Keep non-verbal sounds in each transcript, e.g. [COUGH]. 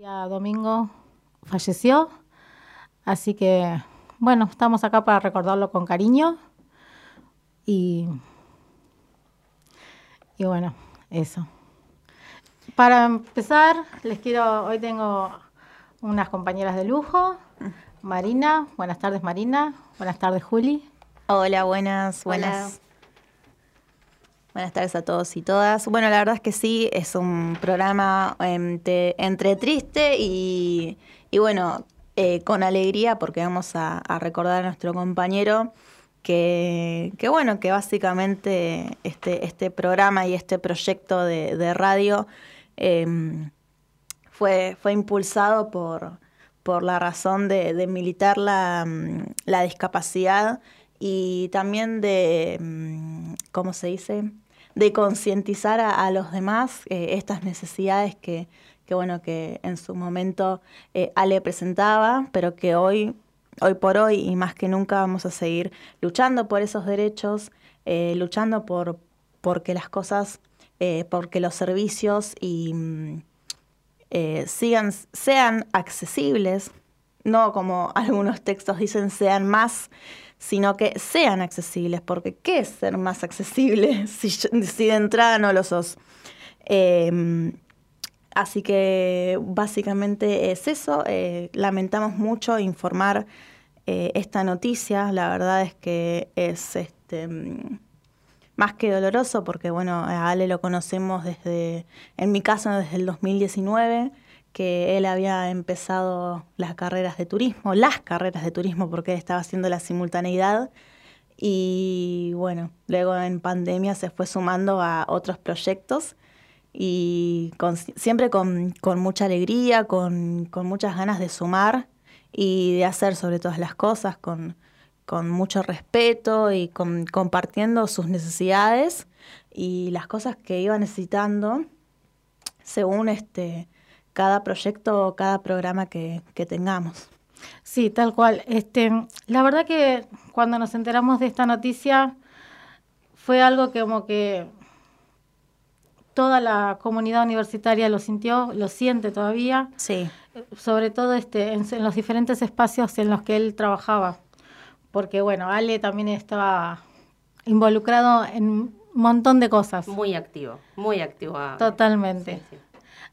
Ya domingo falleció, así que bueno, estamos acá para recordarlo con cariño y, y bueno, eso. Para empezar, les quiero, hoy tengo unas compañeras de lujo. Marina, buenas tardes Marina, buenas tardes Juli. Hola, buenas, buenas. Buenas tardes a todos y todas. Bueno, la verdad es que sí, es un programa entre, triste y, bueno, eh, con alegría porque vamos a, recordar a nuestro compañero que, bueno, que básicamente este, este programa y este proyecto de, radio em, fue, impulsado por, por la razón de, militar la, la, discapacidad y también de, mm, ¿cómo se dice? De concientizar a, los demás eh, estas necesidades que, que, bueno, que en su momento eh, Ale presentaba, pero que hoy, hoy por hoy y más que nunca vamos a seguir luchando por esos derechos, eh, luchando por porque las cosas, porque los servicios y mm, sigan, sean accesibles, no como [LAUGHS] algunos textos dicen sean más, sino que sean accesibles, porque ¿qué es ser más accesible [LAUGHS] si, de entrada no lo sos? Em, así que básicamente es eso, eh, lamentamos mucho informar eh, esta noticia, la verdad es que es este más que doloroso, porque bueno, a Ale lo conocemos desde, en mi caso, desde el 2019, que él había empezado las carreras de turismo, las carreras de turismo, porque estaba haciendo la simultaneidad. Y bueno, luego en pandemia se fue sumando a otros proyectos y siempre con, mucha alegría, con, con muchas ganas de sumar y de hacer sobre todas las cosas, con mucho respeto y compartiendo sus necesidades y las cosas que iba necesitando según este cada proyecto o cada programa que, tengamos. Sí, tal cual. Este, la verdad que cuando nos enteramos de esta noticia fue algo que como que toda la comunidad universitaria lo sintió, lo siente todavía. Sí. Sobre todo este, en los diferentes espacios en los que él trabajaba porque bueno, Ale también estaba involucrado en un montón de cosas. Muy activo, muy activo. Totalmente.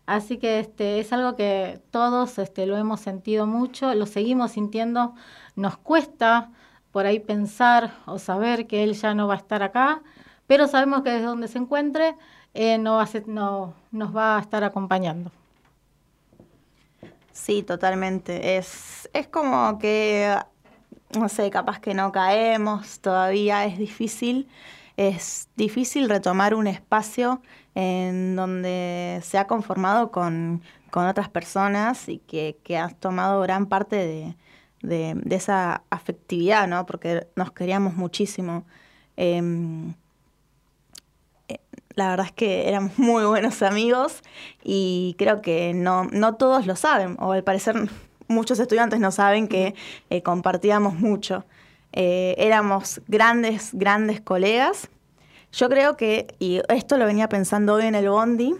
Así que este es algo que todos este, lo hemos sentido mucho, lo seguimos sintiendo. Nos cuesta por ahí pensar o saber que él ya no va a estar acá, pero sabemos que desde donde se encuentre eh, no, va no nos va a estar acompañando. Sí, totalmente. Es, es como que no sé, capaz que no caemos, todavía es difícil. Es difícil retomar un espacio en donde se ha conformado con, otras personas y que, has tomado gran parte de, esa afectividad, ¿no? Porque nos queríamos muchísimo. Em, eh, la verdad es que éramos [LAUGHS] muy buenos amigos y creo que no, no todos lo saben, o al parecer [LAUGHS] muchos estudiantes no saben que eh, compartíamos mucho. Eh, éramos grandes, grandes colegas. Yo creo que, y esto lo venía pensando hoy en el Bondi,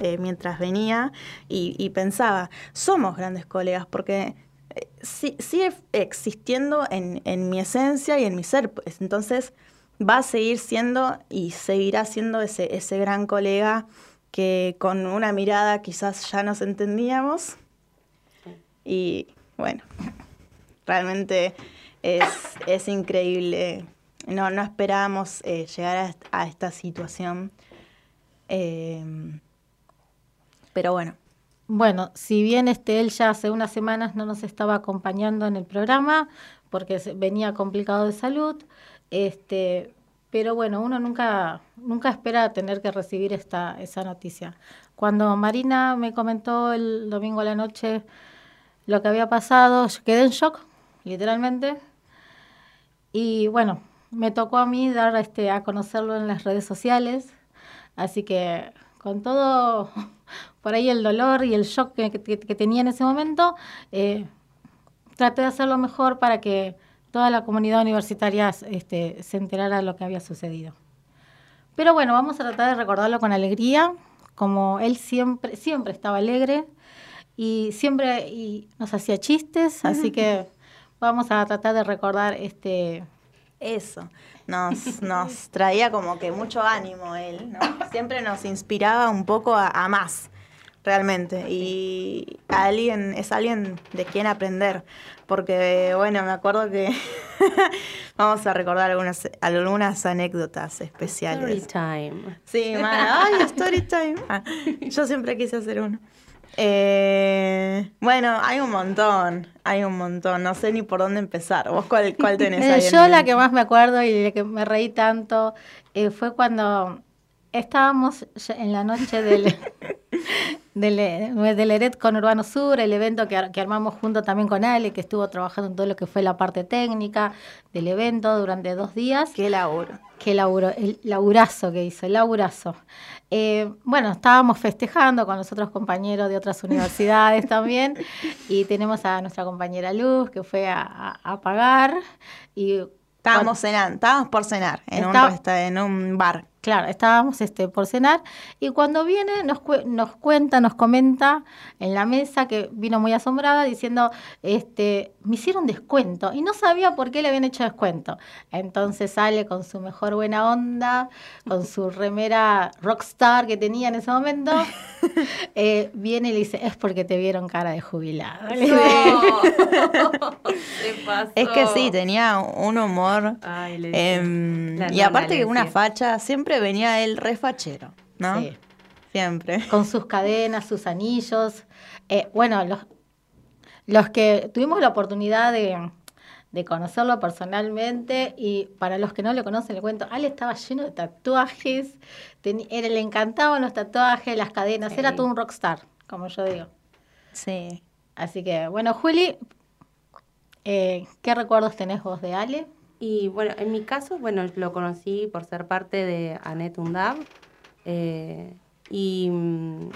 eh, mientras venía, y, pensaba, somos grandes colegas, porque sigue existiendo en, mi esencia y en mi ser. Pues, entonces va a seguir siendo y seguirá siendo ese, ese gran colega que con una mirada quizás ya nos entendíamos y bueno, [LAUGHS] realmente es, increíble. No, no esperábamos eh, llegar a, esta situación. Em, pero bueno. Bueno, si bien este, él ya hace unas semanas no nos estaba acompañando en el programa porque venía complicado de salud, este, pero bueno, uno nunca, nunca espera tener que recibir esta, esa noticia. Cuando Marina me comentó el domingo a la noche lo que había pasado, yo quedé en shock, literalmente. Y bueno, me tocó a mí dar este, a conocerlo en las redes sociales. Así que con todo [LAUGHS] por ahí el dolor y el shock que, tenía en ese momento, eh, traté de hacerlo mejor para que toda la comunidad universitaria este, se enterara de lo que había sucedido. Pero bueno, vamos a tratar de recordarlo con alegría, como él siempre, siempre estaba alegre y siempre y nos hacía chistes, así que vamos a tratar de recordar este eso. Nos, nos traía como que mucho ánimo él, ¿no? Siempre nos inspiraba un poco a, más, realmente. Y alguien, es alguien de quien aprender. Porque, bueno, me acuerdo que [LAUGHS] vamos a recordar algunas, algunas anécdotas especiales. Story time. Sí, ay, story time. Ah, yo siempre quise hacer uno. Eh, bueno, hay un montón, hay un montón. No sé ni por dónde empezar. ¿Vos cuál, cuál [LAUGHS] tenés ahí? Yo la que más me acuerdo y de que me reí tanto eh, fue cuando estábamos en la noche del, [LAUGHS] del, del ERET con Urbano Sur, el evento que, que, armamos junto también con Ale, que estuvo trabajando en todo lo que fue la parte técnica del evento durante dos días. Qué laburo. Qué laburo, el laburazo que hizo, el laburazo. Eh, bueno, estábamos festejando con los otros compañeros de otras universidades también y tenemos a nuestra compañera Luz que fue a, a pagar y Estábamos cenando, estábamos por cenar en, un, en un bar. Claro, estábamos este, por cenar y cuando viene nos, nos cuenta, nos comenta en la mesa que vino muy asombrada diciendo, este, me hicieron descuento y no sabía por qué le habían hecho descuento. Entonces sale con su mejor buena onda, con su remera rockstar que tenía en ese momento, [LAUGHS] [LAUGHS] eh, viene y le dice, es porque te vieron cara de jubilado. [LAUGHS] Es que sí, tenía un humor. Em, y aparte que una facha siempre venía el refachero, ¿no? Sí. Siempre. [LAUGHS] Con sus cadenas, sus anillos. Eh, bueno, los, los que tuvimos la oportunidad de, conocerlo personalmente y para los que no le conocen le cuento, Ale estaba lleno de tatuajes, era, le encantaban los tatuajes, las cadenas, era todo un rockstar, como yo digo. Sí. Así que, bueno, Juli, eh, ¿qué recuerdos tenés vos de Ale? Y bueno, en mi caso, bueno, lo conocí por ser parte de Anet Undab. Eh, y mm,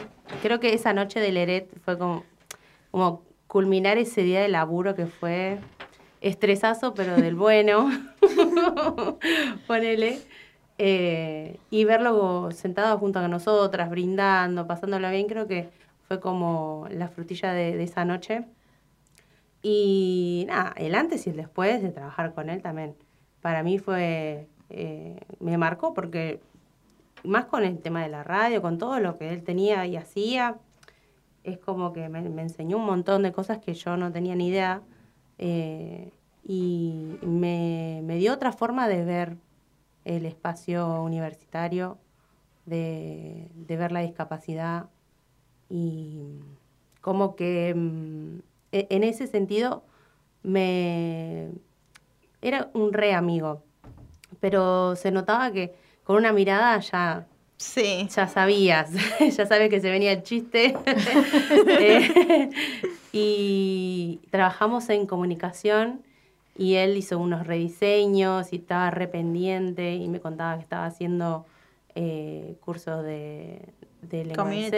creo que esa noche del Eret fue como, como culminar ese día de laburo que fue estresazo, pero del bueno. [LAUGHS] Ponele. Eh, y verlo sentado junto a nosotras, brindando, pasándolo bien, creo que fue como la frutilla de esa noche. Y nada, el antes y el después de trabajar con él también. Para mí fue, eh, me marcó porque más con el tema de la radio, con todo lo que él tenía y hacía, es como que me, enseñó un montón de cosas que yo no tenía ni idea eh, y me, me, dio otra forma de ver el espacio universitario, de, de ver la discapacidad y como que mm, e, en ese sentido, me era un re amigo, pero se notaba que con una mirada ya Sí. Ya sabías, [LAUGHS] ya sabes que se venía el chiste. [LAUGHS] [LAUGHS] Eh, y trabajamos en comunicación y él hizo unos rediseños y estaba rependiente y me contaba que estaba haciendo eh, cursos de, de community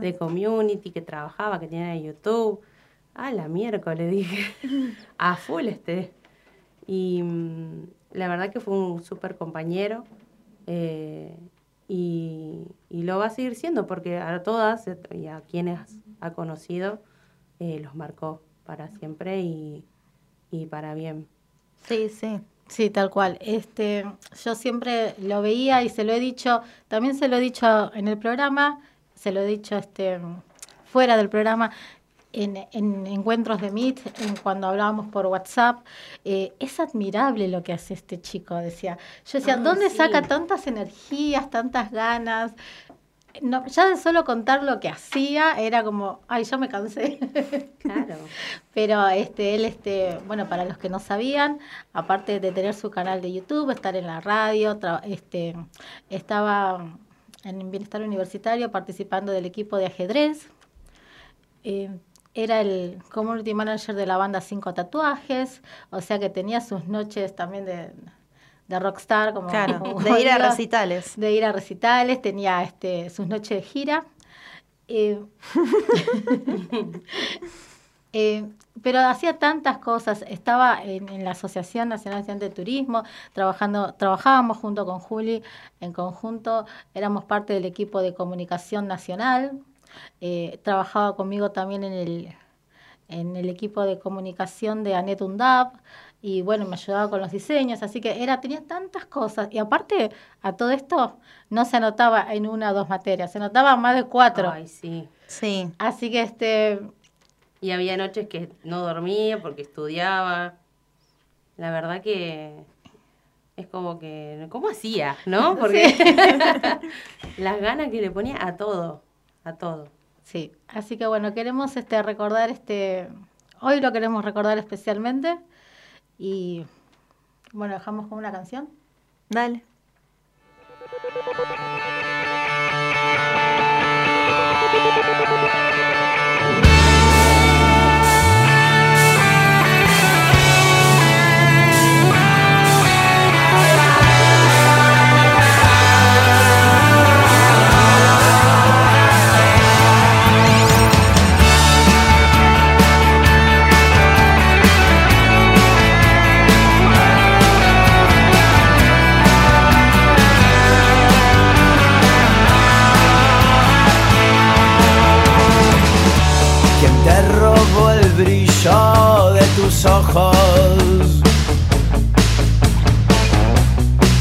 de community, que trabajaba, que tenía YouTube. Ah, la miércoles, [LAUGHS] dije. A full este. Y mm, la verdad que fue un súper compañero. Eh, y, lo va a seguir siendo porque a todas y a quienes ha conocido eh, los marcó para siempre y, y para bien. Sí, sí. Sí, tal cual. Este, yo siempre lo veía y se lo he dicho, también se lo he dicho en el programa, se lo he dicho este fuera del programa, en, encuentros de Meet, en cuando hablábamos por WhatsApp, eh, es admirable lo que hace este chico, decía. Yo decía, ¿dónde saca tantas energías, tantas ganas? No, ya de solo contar lo que hacía era como, ay, ya me cansé. Claro. [LAUGHS] Pero este, él, este, bueno, para los que no sabían, aparte de tener su canal de YouTube, estar en la radio, este, estaba en Bienestar Universitario participando del equipo de ajedrez. Eh, era el community manager de la banda Cinco Tatuajes, o sea que tenía sus noches también de, de rockstar, [LAUGHS] como, de ir a recitales. De ir a recitales, tenía este, sus noches de gira. Eh, [LAUGHS] eh, pero hacía tantas cosas. Estaba en, la Asociación Nacional de Turismo, trabajando, trabajábamos junto con Juli en conjunto, éramos parte del equipo de comunicación nacional eh, trabajaba conmigo también en el, en el equipo de comunicación de Anet Undab y bueno, me ayudaba con los diseños, así que era, tenía tantas cosas. Y aparte, a todo esto no se anotaba en una o dos materias, se anotaba más de cuatro. Ay, sí. Sí. Así que este Y había noches que no dormía porque estudiaba. La verdad que es como que, ¿cómo hacía? ¿No? [LAUGHS] Porque [LAUGHS] las ganas que le ponía a todo, a todo. Sí, así que bueno, queremos este recordar este hoy lo queremos recordar especialmente y bueno, dejamos con una canción. Dale. Ojos?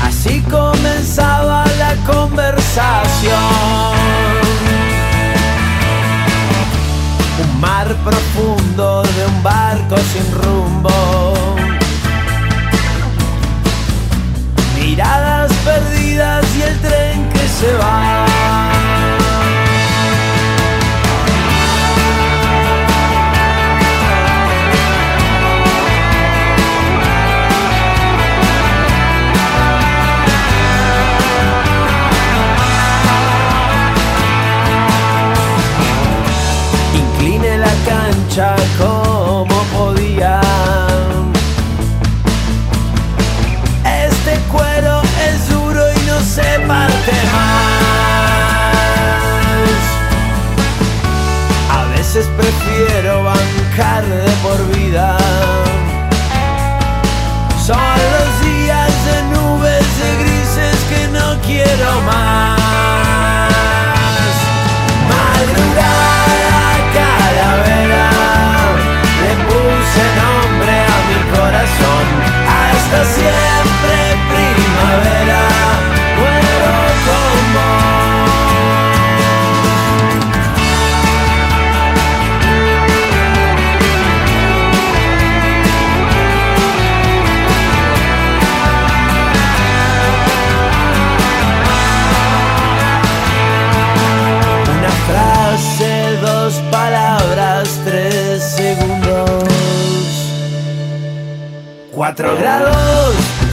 Así comenzaba la conversación. Un mar profundo de un barco sin rumbo. Miradas perdidas y el tren que se va. De por vida. Son los días de nubes de grises que no quiero más. Madrugada calavera, le puse nombre a mi corazón. Hasta siempre 24 grados.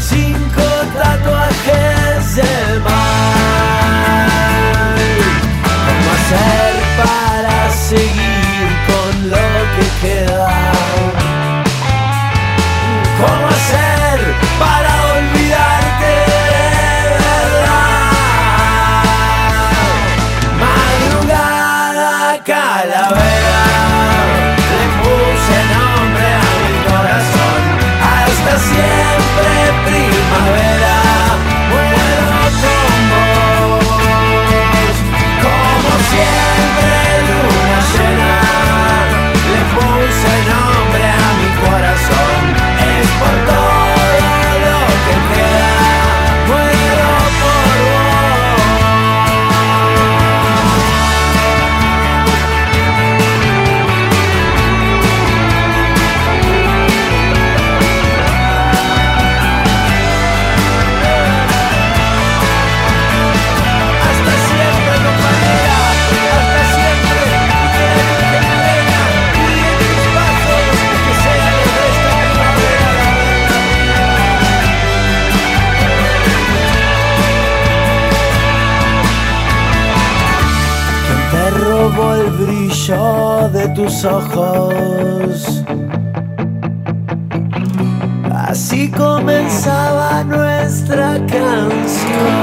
El brillo de tus ojos? Así comenzaba nuestra canción.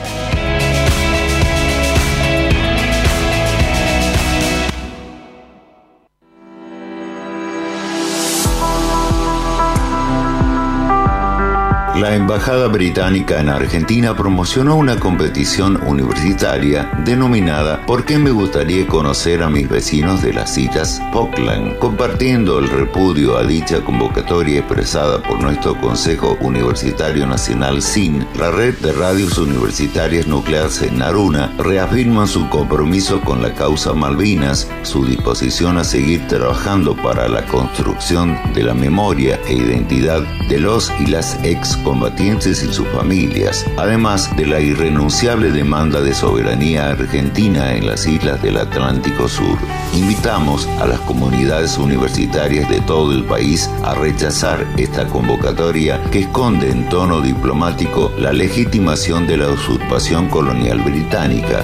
La Embajada Británica en Argentina promocionó una competición universitaria denominada ¿Por qué me gustaría conocer a mis vecinos de las citas Auckland? Compartiendo el repudio a dicha convocatoria expresada por nuestro Consejo Universitario Nacional SIN, la red de radios universitarias nucleares en Naruna reafirman su compromiso con la causa Malvinas, su disposición a seguir trabajando para la construcción de la memoria e identidad de los y las ex combatientes y sus familias, además de la irrenunciable demanda de soberanía argentina en las islas del Atlántico Sur. Invitamos a las comunidades universitarias de todo el país a rechazar esta convocatoria que esconde en tono diplomático la legitimación de la usurpación colonial británica.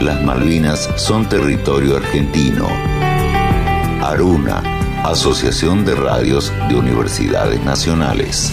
Las Malvinas son territorio argentino. Aruna, Asociación de Radios de Universidades Nacionales.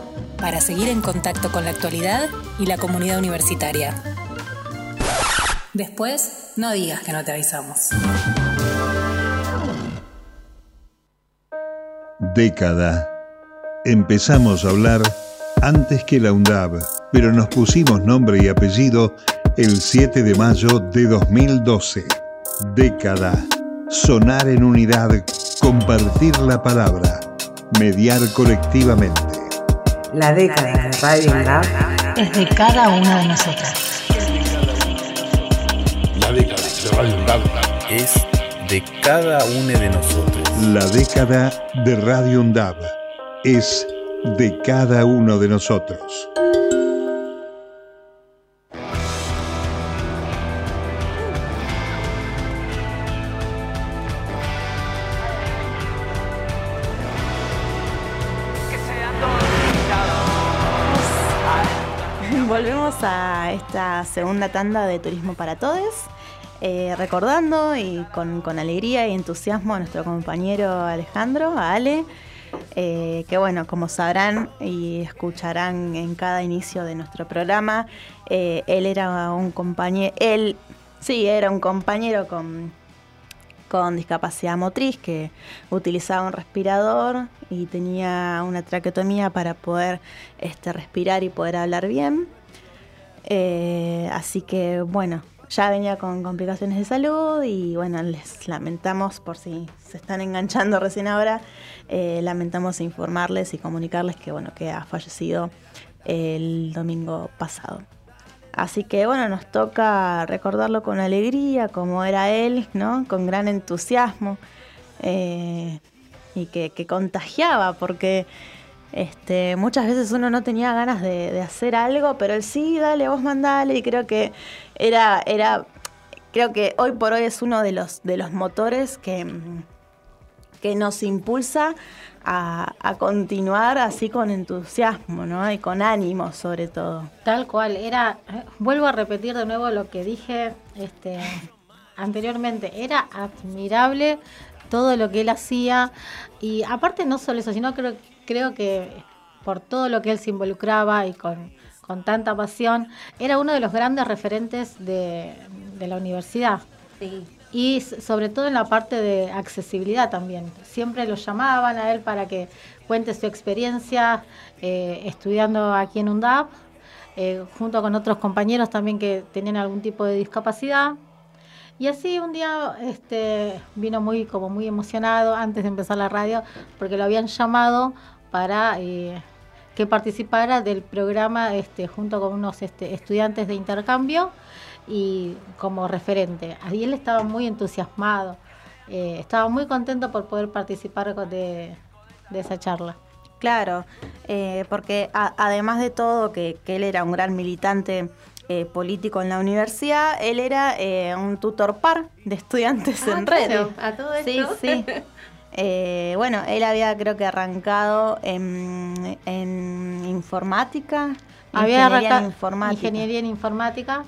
para seguir en contacto con la actualidad y la comunidad universitaria. Después, no digas que no te avisamos. Década. Empezamos a hablar antes que la UNDAB, pero nos pusimos nombre y apellido el 7 de mayo de 2012. Década. Sonar en unidad, compartir la palabra, mediar colectivamente. La década de Radio UNDAB es de cada una de nosotras. La década de Radio UNDAB es de cada una de nosotros. La década de Radio UNDAB es de cada uno de nosotros. Segunda tanda de Turismo para Todos, eh, recordando y con, con, alegría y entusiasmo a nuestro compañero Alejandro, a Ale, eh, que bueno, como sabrán y escucharán en cada inicio de nuestro programa, eh, él era un compañero, él sí, era un compañero con, con discapacidad motriz que utilizaba un respirador y tenía una traqueotomía para poder este, respirar y poder hablar bien. Eh, así que bueno, ya venía con complicaciones de salud y bueno, les lamentamos por si se están enganchando recién ahora, eh, lamentamos informarles y comunicarles que bueno, que ha fallecido el domingo pasado. Así que bueno, nos toca recordarlo con alegría, como era él, ¿no? Con gran entusiasmo eh, y que, que, contagiaba, porque este, muchas veces uno no tenía ganas de, hacer algo, pero él sí, dale, vos mandale, y creo que era, era, creo que hoy por hoy es uno de los, de los motores que, que nos impulsa a, a continuar así con entusiasmo, ¿no? Y con ánimo sobre todo. Tal cual, era, vuelvo a repetir de nuevo lo que dije este, anteriormente, era admirable todo lo que él hacía y aparte no solo eso, sino creo, creo que por todo lo que él se involucraba y con, con tanta pasión, era uno de los grandes referentes de, de la universidad. Sí. Y sobre todo en la parte de accesibilidad también. Siempre lo llamaban a él para que cuente su experiencia eh, estudiando aquí en UNDAP, eh, junto con otros compañeros también que tenían algún tipo de discapacidad. Y así un día este, vino muy, como muy emocionado antes de empezar la radio, porque lo habían llamado para eh, que participara del programa este, junto con unos este, estudiantes de intercambio y como referente. Ahí él estaba muy entusiasmado, eh, estaba muy contento por poder participar de, esa charla. Claro, eh, porque a- además de todo que él era un gran militante eh, político en la universidad, él era eh, un tutor par de estudiantes Ah, en claro, red. a todo Sí, esto. sí. Eh, bueno, él había creo que arrancado en, en informática. Había ingeniería en arrancado informática. ingeniería en informática.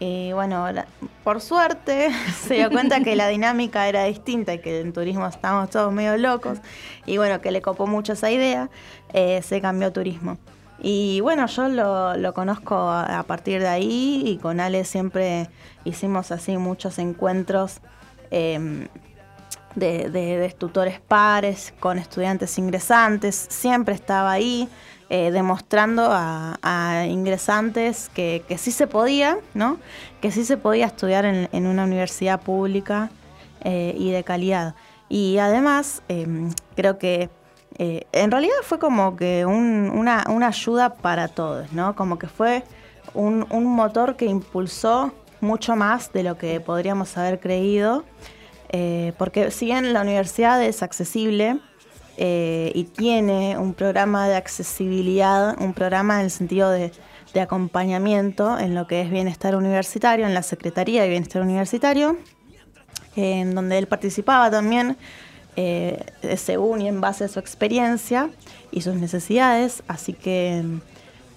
Y bueno, la- por suerte [LAUGHS] se dio cuenta que la dinámica era distinta y que en turismo estábamos todos medio locos. Y bueno, que le copó mucho esa idea, eh, se cambió a turismo. Y bueno, yo lo, conozco a, partir de ahí y con Ale siempre hicimos así muchos encuentros eh, de, de- tutores pares con estudiantes ingresantes. Siempre estaba ahí eh, demostrando a, ingresantes que, que sí se podía, ¿no? Que sí se podía estudiar en, una universidad pública eh, y de calidad. Y además, eh, creo que eh, en realidad fue como que un- una, una ayuda para todos, ¿no? Como que fue un, un motor que impulsó mucho más de lo que podríamos haber creído. Eh, porque si bien la universidad es accesible eh, y tiene un programa de accesibilidad, un programa en el sentido de, de acompañamiento en lo que es bienestar universitario, en la Secretaría de Bienestar Universitario, en donde él participaba también eh, según y en base a su experiencia y sus necesidades, así que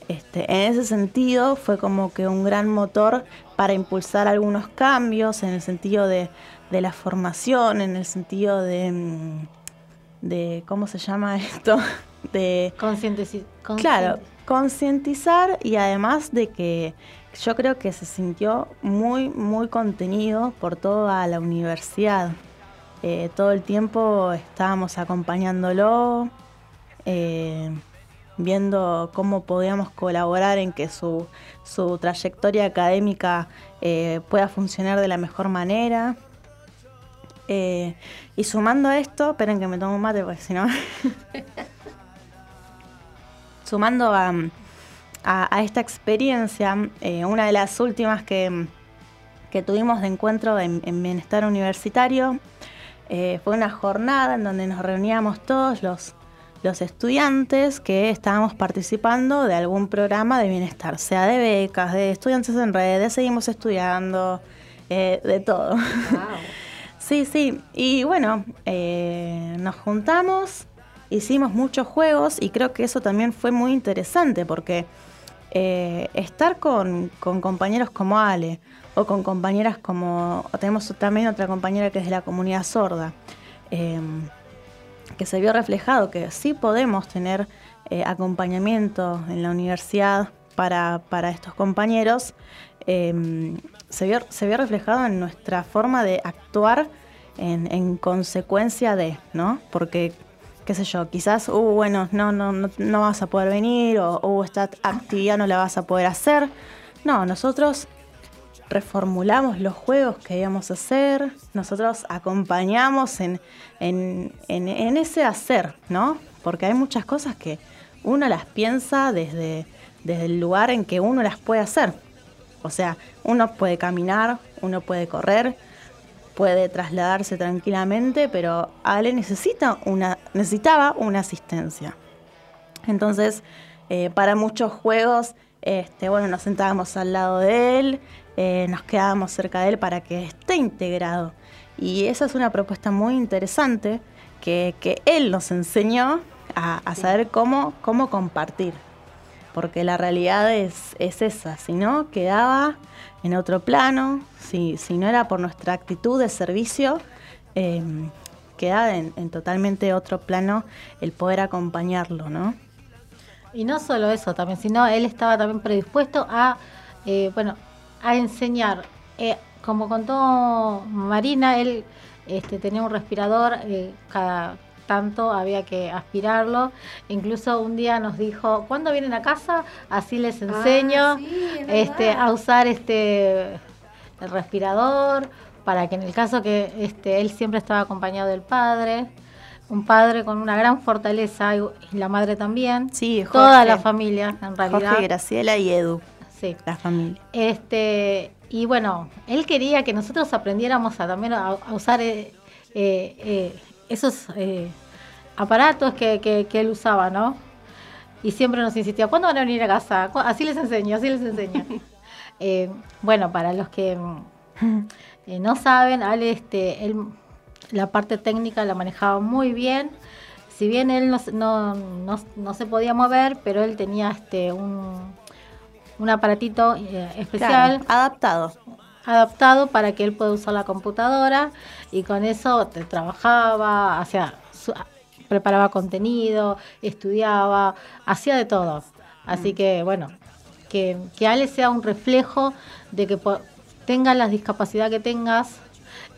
este, en ese sentido fue como que un gran motor para impulsar algunos cambios en el sentido de, de la formación, en el sentido de, mm, de ¿cómo se llama esto? [LAUGHS] De Claro, concientizar y además de que yo creo que se sintió muy, muy contenido por toda la universidad. Eh, todo el tiempo estábamos acompañándolo, eh, viendo cómo podíamos colaborar en que su, su trayectoria académica eh, pueda funcionar de la mejor manera. Y sumando a esto, esperen que me tomo un mate porque si no... [LAUGHS] sumando a, a- esta experiencia, una de las últimas que, que tuvimos de encuentro en, en bienestar universitario eh, fue una jornada en donde nos reuníamos todos los, los estudiantes que estábamos participando de algún programa de bienestar, sea de becas, de estudiantes en red, de seguimos estudiando, eh, de todo. [LAUGHS] Sí, sí. Y bueno, eh, nos juntamos, hicimos muchos juegos y creo que eso también fue muy interesante porque eh, estar con, con compañeros como Ale o con compañeras como... o tenemos también otra compañera que es de la comunidad sorda, eh, que se vio reflejado que sí podemos tener eh, acompañamiento en la universidad para, para estos compañeros, eh, se, vio, se vio reflejado en nuestra forma de actuar en, en consecuencia de, ¿no? Porque, qué sé yo, quizás, uh, bueno, no, no, no, no vas a poder venir o uh, esta actividad no la vas a poder hacer. No, nosotros reformulamos los juegos que íbamos a hacer, nosotros acompañamos en, en, en- ese hacer, ¿no? Porque hay muchas cosas que uno las piensa desde, desde el lugar en que uno las puede hacer. O sea, uno puede caminar, uno puede correr, puede trasladarse tranquilamente, pero Ale necesita una, necesitaba una asistencia. Entonces, eh, para muchos juegos, este, bueno, nos sentábamos al lado de él, eh, nos quedábamos cerca de él para que esté integrado. Y esa es una propuesta muy interesante que, que él nos enseñó a, a saber cómo, cómo compartir. Porque la realidad es, es esa, si no, quedaba en otro plano, si, si no era por nuestra actitud de servicio, eh, quedaba en, en totalmente otro plano el poder acompañarlo, ¿no? Y no solo eso también, sino él estaba también predispuesto a, eh, bueno, a enseñar. Eh, como contó Marina, él este, tenía un respirador, eh, cada tanto había que aspirarlo. Incluso un día nos dijo, ¿cuándo vienen a casa? Así les enseño este, a usar este el respirador, para que en el caso que este, él siempre estaba acompañado del padre, un padre con una gran fortaleza y, la madre también. Sí, Toda la familia, en realidad. Jorge, Graciela y Edu, Sí. la familia. Este, y bueno, él quería que nosotros aprendiéramos a también a, a usar eh, eh, eh, esos eh, aparatos que, que- que él usaba, ¿no? Y siempre nos insistía, ¿cuándo van a venir a casa? ¿Cu- Así les enseño, así les enseño. [LAUGHS] Bueno, para los que no saben, Ale, este, él la parte técnica la manejaba muy bien. Si bien él no, se- no, no- no se podía mover, pero él tenía este un, un aparatito eh, especial Claro, adaptado. adaptado para que él pueda usar la computadora y con eso te trabajaba, hacía su- preparaba contenido, estudiaba, hacía de todo. Así que bueno, que, que Ale sea un reflejo de que tengas la discapacidad que tengas,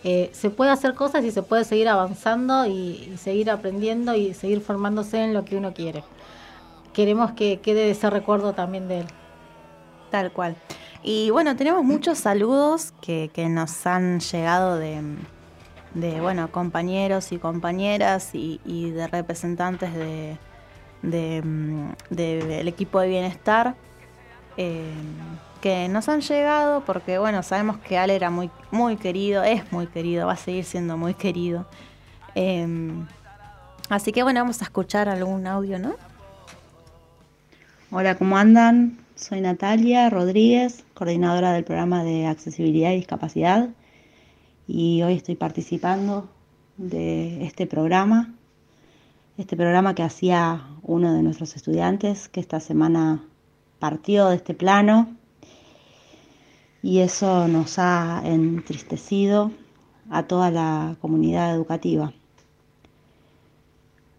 eh, se puede hacer cosas y se puede seguir avanzando y, y seguir aprendiendo y seguir formándose en lo que uno quiere. Queremos que quede ese recuerdo también de él. Tal cual. Y bueno, tenemos muchos saludos que, nos han llegado de, bueno, compañeros y compañeras y, de representantes de, de, mm, del equipo de bienestar eh, que nos han llegado porque, bueno, sabemos que Ale era muy, muy querido, es muy querido, va a seguir siendo muy querido. Eh, así que, bueno, vamos a escuchar algún audio, ¿no? Hola, ¿cómo andan? Soy Natalia Rodríguez, coordinadora del programa de accesibilidad y discapacidad, y hoy estoy participando de este programa, este programa que hacía uno de nuestros estudiantes, que esta semana partió de este plano, y eso nos ha entristecido a toda la comunidad educativa.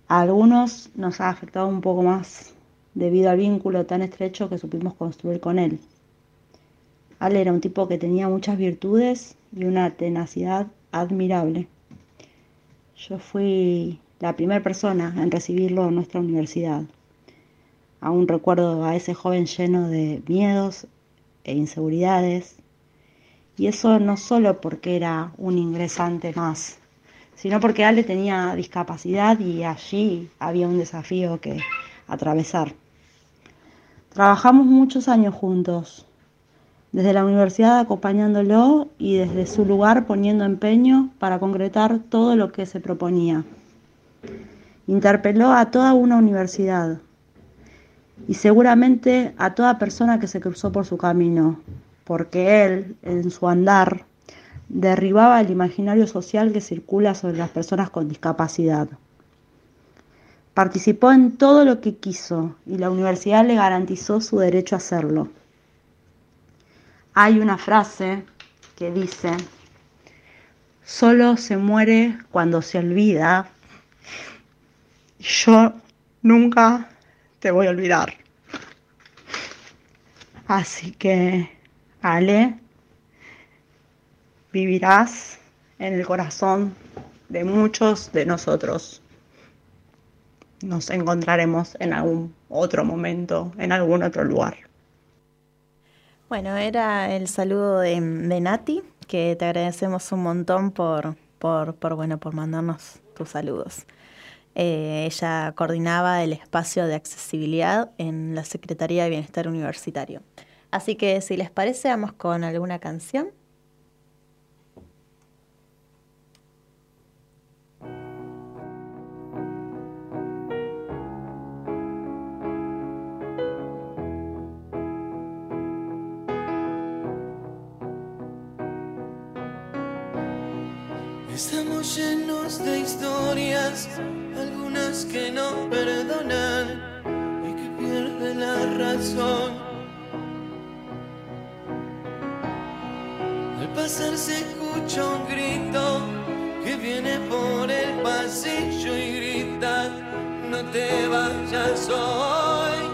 A algunos nos ha afectado un poco más debido al vínculo tan estrecho que supimos construir con él. Ale era un tipo que tenía muchas virtudes y una tenacidad admirable. Yo fui la primera persona en recibirlo en nuestra universidad. Aún recuerdo a ese joven lleno de miedos e inseguridades. Y eso no solo porque era un ingresante más, sino porque Ale tenía discapacidad y allí había un desafío que atravesar. Trabajamos muchos años juntos, desde la universidad acompañándolo y desde su lugar poniendo empeño para concretar todo lo que se proponía. Interpeló a toda una universidad y seguramente a toda persona que se cruzó por su camino, porque él, en su andar, derribaba el imaginario social que circula sobre las personas con discapacidad. Participó en todo lo que quiso y la universidad le garantizó su derecho a hacerlo. Hay una frase que dice, solo se muere cuando se olvida. Yo nunca te voy a olvidar. Así que, Ale, vivirás en el corazón de muchos de nosotros nos encontraremos en algún otro momento, en algún otro lugar. Bueno, era el saludo de, de Nati, que te agradecemos un montón por, por, por, bueno, por mandarnos tus saludos. Eh, ella coordinaba el espacio de accesibilidad en la Secretaría de Bienestar Universitario. Así que si les parece, vamos con alguna canción. Estamos llenos de historias, algunas que no perdonan y que pierden la razón. Al pasar se escucha un grito que viene por el pasillo y grita, no te vayas hoy.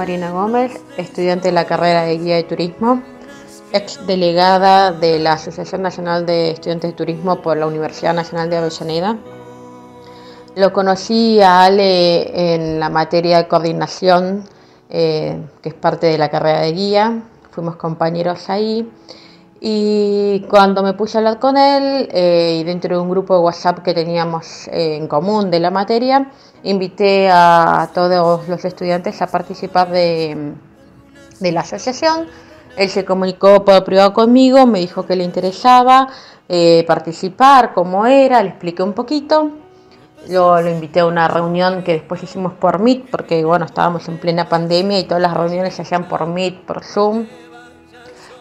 Marina Gómez, estudiante de la carrera de Guía de Turismo, ex delegada de la Asociación Nacional de Estudiantes de Turismo por la Universidad Nacional de Avellaneda. Lo conocí a Ale en la materia de coordinación, eh, que es parte de la carrera de guía. Fuimos compañeros ahí. Y cuando me puse a hablar con él, eh, y dentro de un grupo de WhatsApp que teníamos eh, en común de la materia, invité a todos los estudiantes a participar de, de la asociación. Él se comunicó por privado conmigo, me dijo que le interesaba eh, participar, cómo era, le expliqué un poquito. Luego lo invité a una reunión que después hicimos por Meet, porque bueno, estábamos en plena pandemia y todas las reuniones se hacían por Meet, por Zoom.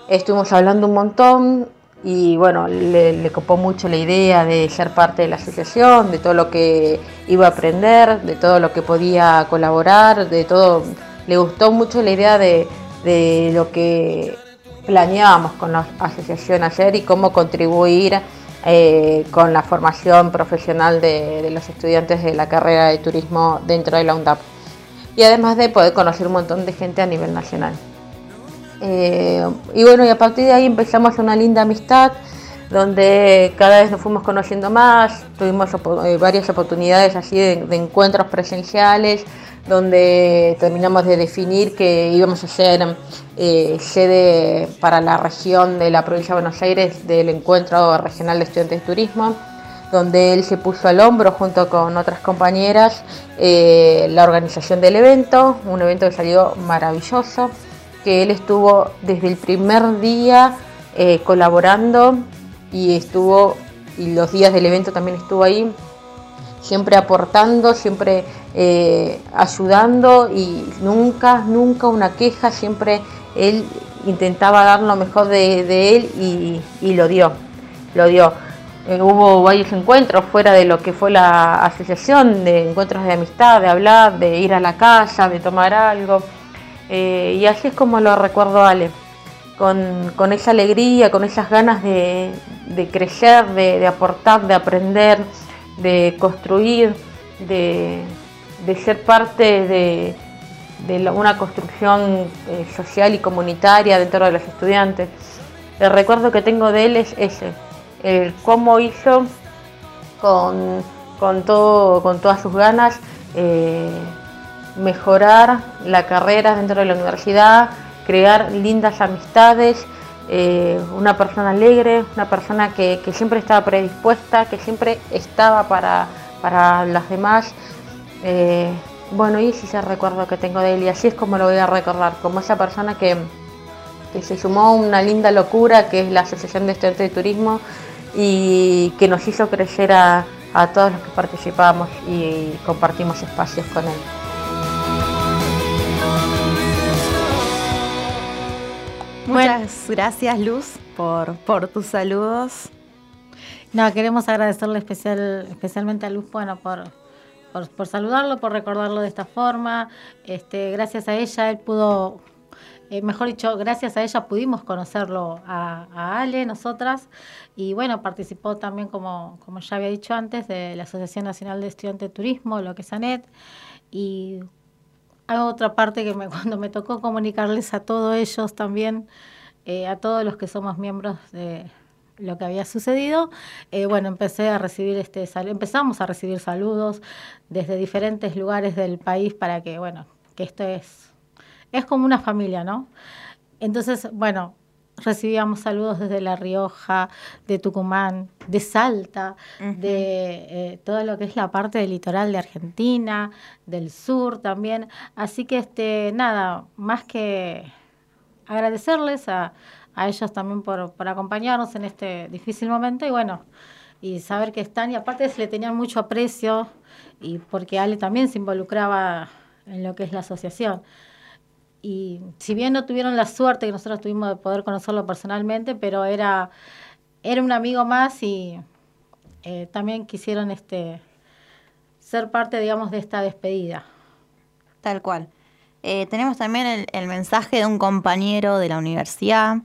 Estuvimos hablando un montón y bueno, le, copó mucho la idea de ser parte de la asociación, de todo lo que iba a aprender, de todo lo que podía colaborar, de todo. Le gustó mucho la idea de, de lo que planeábamos con la asociación ayer y cómo contribuir eh, con la formación profesional de, de los estudiantes de la carrera de turismo dentro de la UNDAP. Y además de poder conocer un montón de gente a nivel nacional. Eh, y bueno, y a partir de ahí empezamos una linda amistad donde cada vez nos fuimos conociendo más, tuvimos eh, varias oportunidades así de, encuentros presenciales, donde terminamos de definir que íbamos a ser eh, sede para la región de la provincia de Buenos Aires del encuentro regional de estudiantes de turismo, donde él se puso al hombro junto con otras compañeras la organización del evento, un evento que salió maravilloso que él estuvo desde el primer día eh, colaborando y estuvo, y los días del evento también estuvo ahí, siempre aportando, siempre eh, ayudando y nunca, nunca una queja, siempre él intentaba dar lo mejor de, él y, y lo dio, lo dio. Eh, hubo varios encuentros fuera de lo que fue la asociación, de encuentros de amistad, de hablar, de ir a la casa, de tomar algo. Eh, y así es como lo recuerdo Ale, con, esa alegría, con esas ganas de, crecer, de, aportar, de aprender, de construir, de, ser parte de, una construcción eh, social y comunitaria dentro de los estudiantes. El recuerdo que tengo de él es ese, el cómo hizo con todas sus ganas eh, mejorar la carrera dentro de la universidad, crear lindas amistades, eh, una persona alegre, una persona que, que siempre estaba predispuesta, que siempre estaba para, para las demás. Eh, bueno, y ese es el recuerdo que tengo de él y así es como lo voy a recordar, como esa persona que, que se sumó a una linda locura que es la Asociación de Estudiantes de Turismo y que nos hizo crecer a, a todos los que participamos y compartimos espacios con él. Muchas gracias, Luz, por, por tus saludos. No, queremos agradecerle especial, especialmente a Luz, bueno, por, por, por saludarlo, por recordarlo de esta forma. Este, gracias a ella él pudo, eh, mejor dicho, gracias a ella pudimos conocerlo a, a Ale, nosotras, y bueno, participó también, como, como ya había dicho antes, de la Asociación Nacional de Estudiantes de Turismo, lo que es ANET, y otra parte que me, [LAUGHS] cuando me tocó comunicarles a todos ellos también, eh, a todos los que somos miembros de lo que había sucedido, eh, bueno, empecé a recibir este empezamos a recibir saludos desde diferentes lugares del país para que, bueno, que esto es, es como una familia, ¿no? Entonces, bueno, recibíamos saludos desde La Rioja, de Tucumán, de Salta, de eh, todo lo que es la parte del litoral de Argentina, del sur también. Así que, este, nada, más que agradecerles a, a ellos también por, por acompañarnos en este difícil momento y bueno, y saber que están, y aparte se le tenían mucho aprecio, y porque Ale también se involucraba en lo que es la asociación. Y si bien no tuvieron la suerte que nosotros tuvimos de poder conocerlo personalmente, pero era, era un amigo más y eh, también quisieron este ser parte, digamos, de esta despedida. Tal cual. Eh, tenemos también el, el mensaje de un compañero de la universidad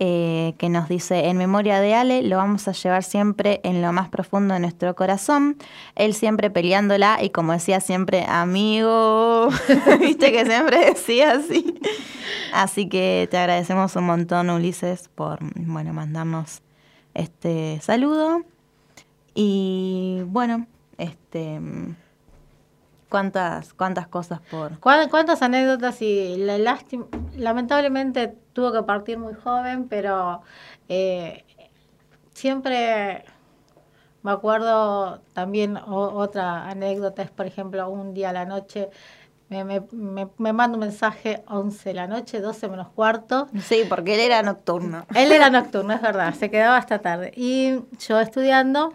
eh, que nos dice, en memoria de Ale, lo vamos a llevar siempre en lo más profundo de nuestro corazón, él siempre peleándola y como decía siempre, amigo, [LAUGHS] viste que siempre decía así. Así que te agradecemos un montón, Ulises, por bueno, mandarnos este saludo. Y bueno, este cuántas, cuántas cosas por. ¿Cuán- ¿Cuántas anécdotas? Y la lástima, lamentablemente tuvo que partir muy joven, pero eh, siempre me acuerdo también o- otra anécdota es, por ejemplo, un día a la noche me, me, me, me manda un mensaje 11 de la noche, 12 menos cuarto. Sí, porque él era nocturno. Él era nocturno, es verdad, se quedaba hasta tarde. Y yo estudiando,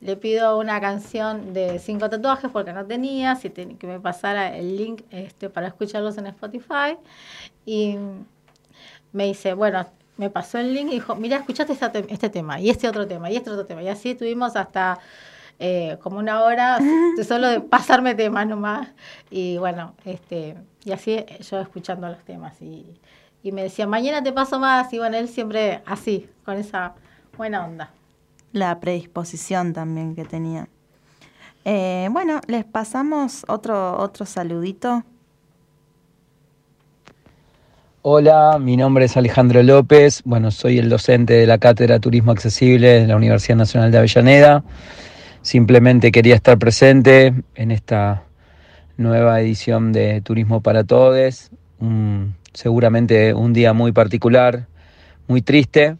le pido una canción de cinco tatuajes porque no tenía, si ten- que me pasara el link este, para escucharlos en Spotify. Y me dice, bueno, me pasó el link y dijo, mira, escuchaste esta te- este tema y este otro tema y este otro tema. Y así estuvimos hasta eh, como una hora [LAUGHS] solo de pasarme temas nomás. Y bueno, este, y así yo escuchando los temas. Y, y me decía, mañana te paso más. Y bueno, él siempre así, con esa buena onda. La predisposición también que tenía. Eh, bueno, les pasamos otro, otro saludito. Hola, mi nombre es Alejandro López. Bueno, soy el docente de la Cátedra Turismo Accesible de la Universidad Nacional de Avellaneda. Simplemente quería estar presente en esta nueva edición de Turismo para Todes. Seguramente un día muy particular, muy triste,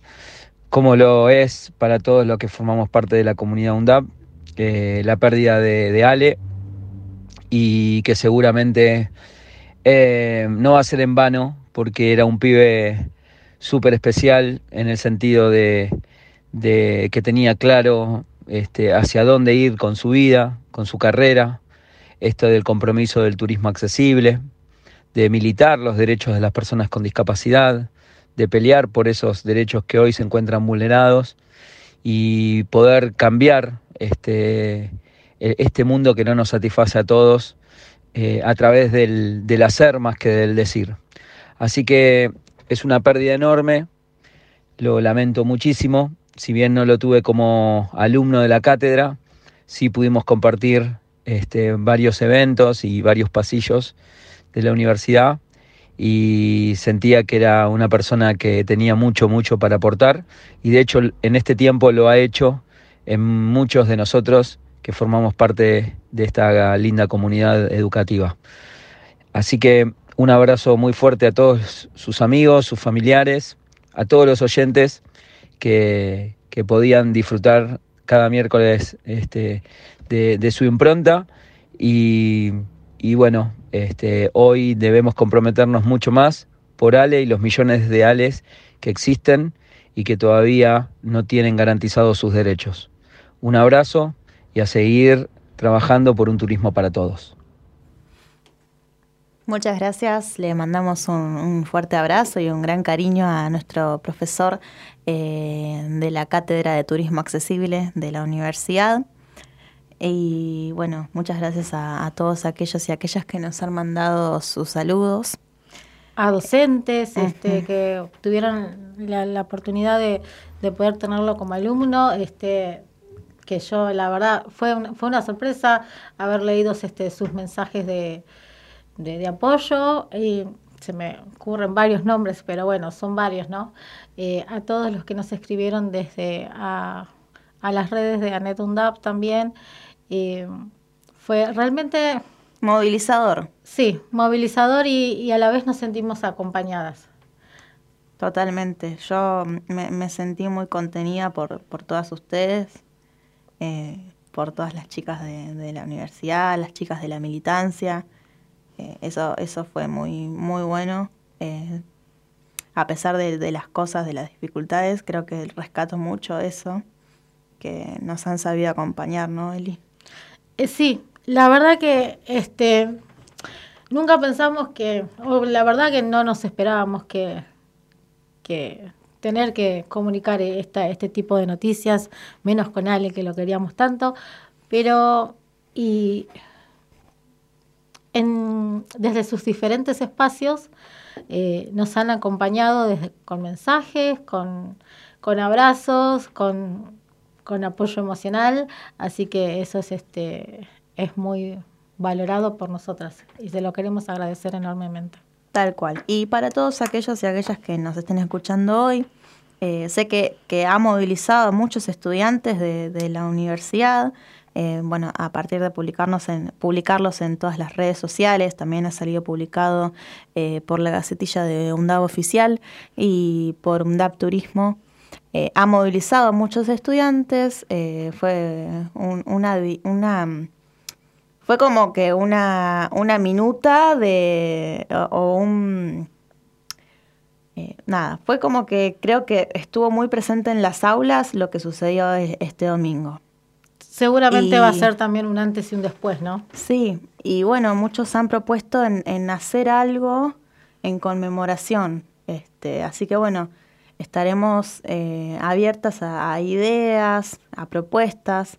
como lo es para todos los que formamos parte de la comunidad UNDAP, la pérdida de, Ale y que seguramente eh, no va a ser en vano porque era un pibe súper especial en el sentido de, de que tenía claro este, hacia dónde ir con su vida, con su carrera, esto del compromiso del turismo accesible, de militar los derechos de las personas con discapacidad, de pelear por esos derechos que hoy se encuentran vulnerados y poder cambiar este, e- este mundo que no nos satisface a todos eh, a través del, del hacer más que del decir. Así que es una pérdida enorme, lo lamento muchísimo, si bien no lo tuve como alumno de la cátedra, sí pudimos compartir este, varios eventos y varios pasillos de la universidad y sentía que era una persona que tenía mucho, mucho para aportar y de hecho en este tiempo lo ha hecho en muchos de nosotros que formamos parte de esta linda comunidad educativa. Así que un abrazo muy fuerte a todos sus amigos, sus familiares, a todos los oyentes que, que podían disfrutar cada miércoles este, de, su impronta y, y bueno, este, hoy debemos comprometernos mucho más por Ale y los millones de Ales que existen y que todavía no tienen garantizados sus derechos. Un abrazo y a seguir trabajando por un turismo para todos. Muchas gracias, le mandamos un, fuerte abrazo y un gran cariño a nuestro profesor eh, de la Cátedra de Turismo Accesible de la universidad. Y bueno, muchas gracias a, a todos aquellos y aquellas que nos han mandado sus saludos. a docentes este, que tuvieron la, la oportunidad de, de poder tenerlo como alumno, este, que yo la verdad fue una, fue una sorpresa haber leído este, sus mensajes de, de, de apoyo y se me ocurren varios nombres, pero bueno, son varios, ¿no? Eh, a todos los que nos escribieron desde a, a las redes de Anet Undab también. Eh, fue realmente Movilizador. Sí, movilizador y, y a la vez nos sentimos acompañadas. Totalmente. Yo me, me sentí muy contenida por, por todas ustedes, eh, por todas las chicas de, de la universidad, las chicas de la militancia. Eh, eso, eso fue muy, muy bueno. Eh, a pesar de, de las cosas, de las dificultades, creo que rescato mucho eso, que nos han sabido acompañar, ¿no, Eli? Eh, sí, la verdad que este nunca pensamos que, o la verdad que no nos esperábamos que, tener que comunicar esta, este tipo de noticias, menos con Ale que lo queríamos tanto, pero y en, desde sus diferentes espacios eh, nos han acompañado con mensajes, con, con abrazos, con, con apoyo emocional, así que eso es este es muy valorado por nosotras y se lo queremos agradecer enormemente. Tal cual. Y para todos aquellos y aquellas que nos estén escuchando hoy, eh, sé que, que ha movilizado a muchos estudiantes de, la universidad. eh, bueno, a partir de publicarnos en, publicarlos en todas las redes sociales, también ha salido publicado eh, por la Gacetilla de UNDAB Oficial y por UNDAB Turismo. Eh, ha movilizado a muchos estudiantes, eh, fue un- una, una fue como que una, una minuta de. o, o un. eh, nada, fue como que creo que estuvo muy presente en las aulas lo que sucedió este domingo. Seguramente Y- va a ser también un antes y un después, ¿no? Sí, y bueno, muchos han propuesto en, en hacer algo en conmemoración. Este, así que bueno, estaremos eh, abiertas a, ideas, a propuestas,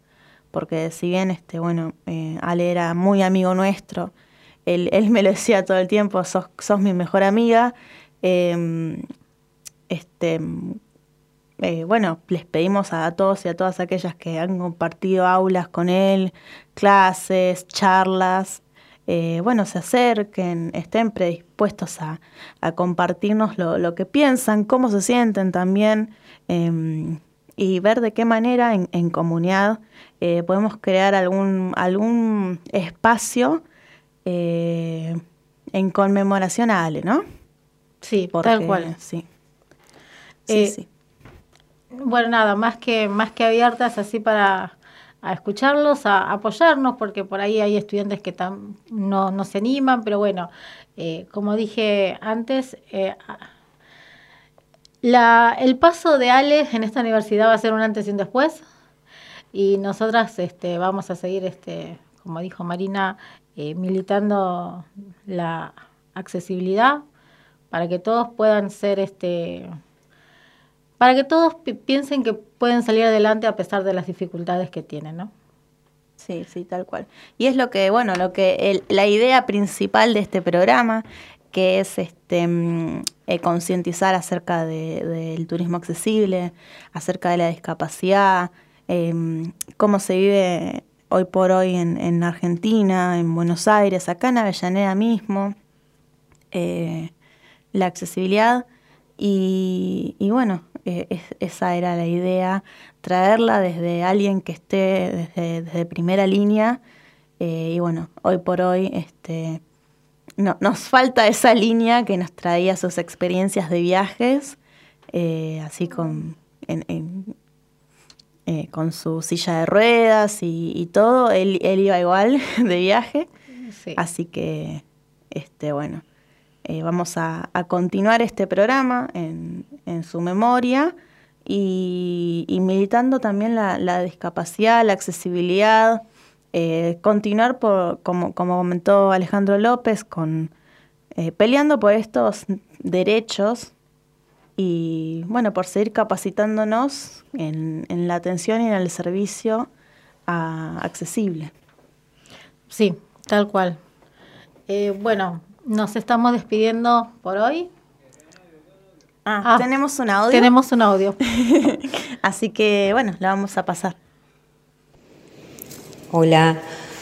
porque si bien este, bueno, eh, Ale era muy amigo nuestro, él, [LAUGHS] él me lo decía todo el tiempo, sos, sos mi mejor amiga. eh, este, eh, bueno, les pedimos a todos y a todas aquellas que han compartido aulas con él, clases, charlas, eh, bueno, se acerquen, estén predispuestos a, a compartirnos lo, lo que piensan, cómo se sienten también, eh, y ver de qué manera en, en comunidad eh, podemos crear algún, algún espacio eh, en conmemoración a Ale, ¿no? Sí, Porque, tal cual. Sí. Sí, sí. Bueno, nada, más que, más que abiertas así para a escucharlos, a apoyarnos, porque por ahí hay estudiantes que tam- no, no se animan, pero bueno, eh, como dije antes, eh, la, el paso de Ale en esta universidad va a ser un antes y un después, y nosotras este, vamos a seguir, este, como dijo Marina, eh, militando la accesibilidad, para que todos puedan ser este para que todos pi- piensen que pueden salir adelante a pesar de las dificultades que tienen, ¿no? Sí, sí, tal cual. Y es lo que, bueno, lo que el- la idea principal de este programa, que es este mm, eh, concientizar acerca de- del turismo accesible, acerca de la discapacidad, em, cómo se vive hoy por hoy en, en Argentina, en Buenos Aires, acá en Avellaneda mismo, eh, la accesibilidad y, y bueno, eh, es- esa era la idea, traerla desde alguien que esté desde, desde primera línea eh, y bueno, hoy por hoy este, no, nos falta esa línea que nos traía sus experiencias de viajes, eh, así con, en- en- eh, con su silla de ruedas y, y todo, él, él iba igual [LAUGHS] de viaje, Sí. así que este, bueno. Eh, vamos a, continuar este programa en, su memoria y, militando también la, discapacidad, la accesibilidad, eh, continuar como, comentó Alejandro López, con eh, peleando por estos derechos y bueno, por seguir capacitándonos en, la atención y en el servicio accesible. Sí, tal cual. Bueno, nos estamos despidiendo por hoy. Ah, tenemos un audio. Tenemos un audio. [LAUGHS] Así que bueno, la vamos a pasar. Hola,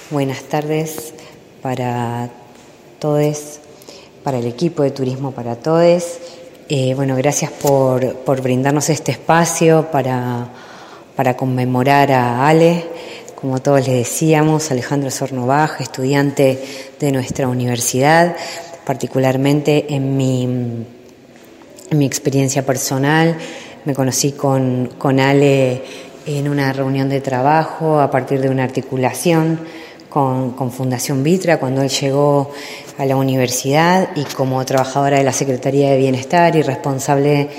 buenas tardes para todos, para el equipo de Turismo para Todos. Eh, bueno, gracias por, por brindarnos este espacio para, para conmemorar a Ale. Como todos les decíamos, Alejandro Sornovaj, estudiante de nuestra universidad, particularmente en mi, en mi experiencia personal. Me conocí con, con Ale en una reunión de trabajo a partir de una articulación con, Fundación Vitra cuando él llegó a la universidad y como trabajadora de la Secretaría de Bienestar y responsable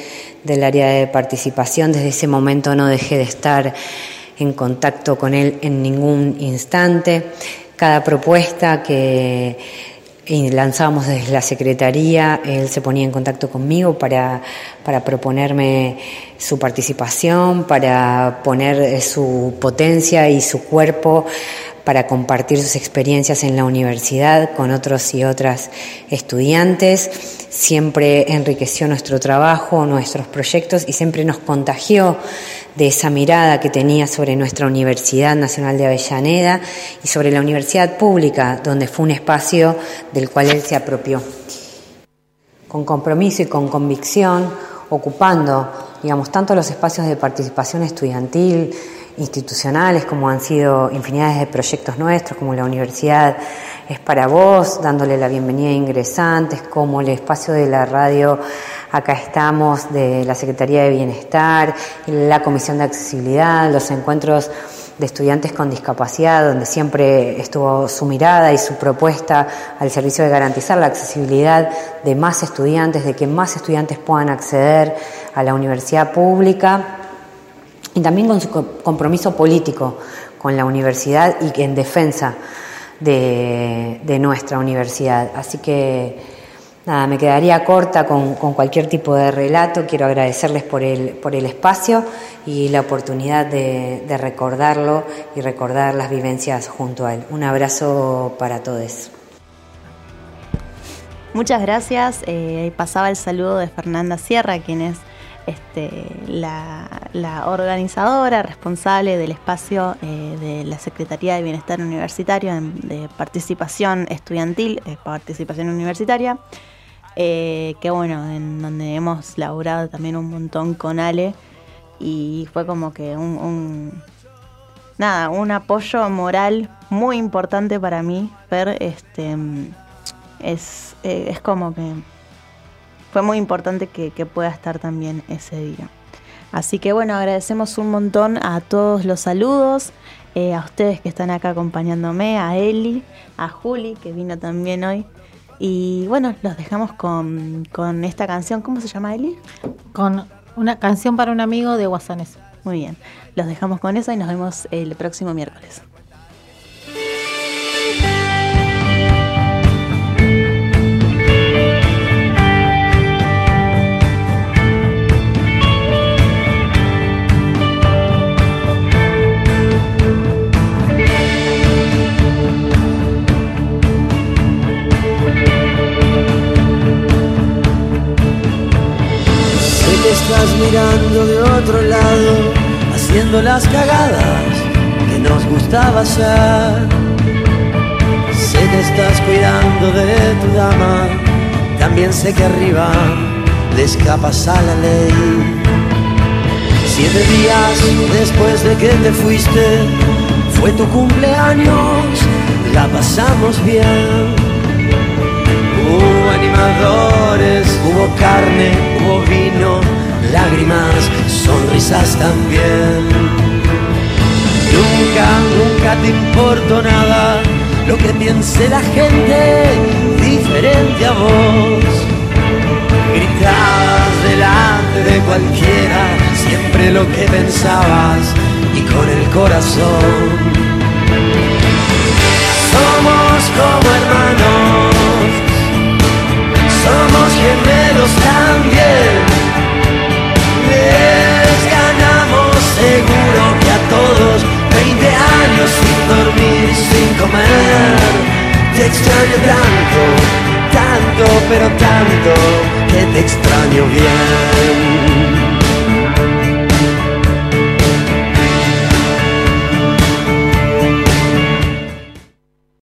del área de participación, desde ese momento no dejé de estar en contacto con él en ningún instante. Cada propuesta que y lanzábamos desde la Secretaría, él se ponía en contacto conmigo para, para proponerme su participación, para poner su potencia y su cuerpo para compartir sus experiencias en la universidad con otros y otras estudiantes. Siempre enriqueció nuestro trabajo, nuestros proyectos y siempre nos contagió de esa mirada que tenía sobre nuestra Universidad Nacional de Avellaneda y sobre la universidad pública, donde fue un espacio del cual él se apropió. Con compromiso y con convicción, ocupando, digamos, tanto los espacios de participación estudiantil, institucionales, como han sido infinidades de proyectos nuestros, como la Universidad es para vos, dándole la bienvenida a ingresantes, como el espacio de la radio Acá estamos de la Secretaría de Bienestar, la Comisión de Accesibilidad, los encuentros de estudiantes con discapacidad, donde siempre estuvo su mirada y su propuesta al servicio de garantizar la accesibilidad de más estudiantes, de que más estudiantes puedan acceder a la universidad pública y también con su compromiso político con la universidad y en defensa de, de nuestra universidad. Así que Nada, me quedaría corta con, con, cualquier tipo de relato. Quiero agradecerles por el, por el espacio y la oportunidad de, de, recordarlo y recordar las vivencias junto a él. Un abrazo para todos. Muchas gracias. Eh, pasaba el saludo de Fernanda Sierra, quien es este, la, la, organizadora responsable del espacio eh, de la Secretaría de Bienestar Universitario de participación estudiantil, eh, participación universitaria. Eh, que bueno, en donde hemos laburado también un montón con Ale y fue como que un, nada, un apoyo moral muy importante para mí, Fer, este es, eh, es como que fue muy importante que, que, pueda estar también ese día. Así que bueno, agradecemos un montón a todos los saludos, eh, a ustedes que están acá acompañándome, a Eli, a Juli, que vino también hoy. Y bueno, los dejamos con, con, esta canción. ¿Cómo se llama, Eli? Con una canción para un amigo de Guasanes. Muy bien. Los dejamos con eso y nos vemos el próximo miércoles. Mirando de otro lado, haciendo las cagadas que nos gustaba hacer. Sé que estás cuidando de tu dama, también sé que arriba le escapas a la ley. Siete días después de que te fuiste, fue tu cumpleaños, la pasamos bien. Hubo animadores, hubo carne, hubo vino, lágrimas, sonrisas también. Nunca, nunca te importó nada lo que piense la gente diferente a vos. Gritabas delante de cualquiera siempre lo que pensabas y con el corazón. Somos como hermanos, somos gemelos también. Ganamos seguro que a todos 20 años sin dormir, sin comer. Te extraño tanto, tanto, pero tanto que te extraño bien.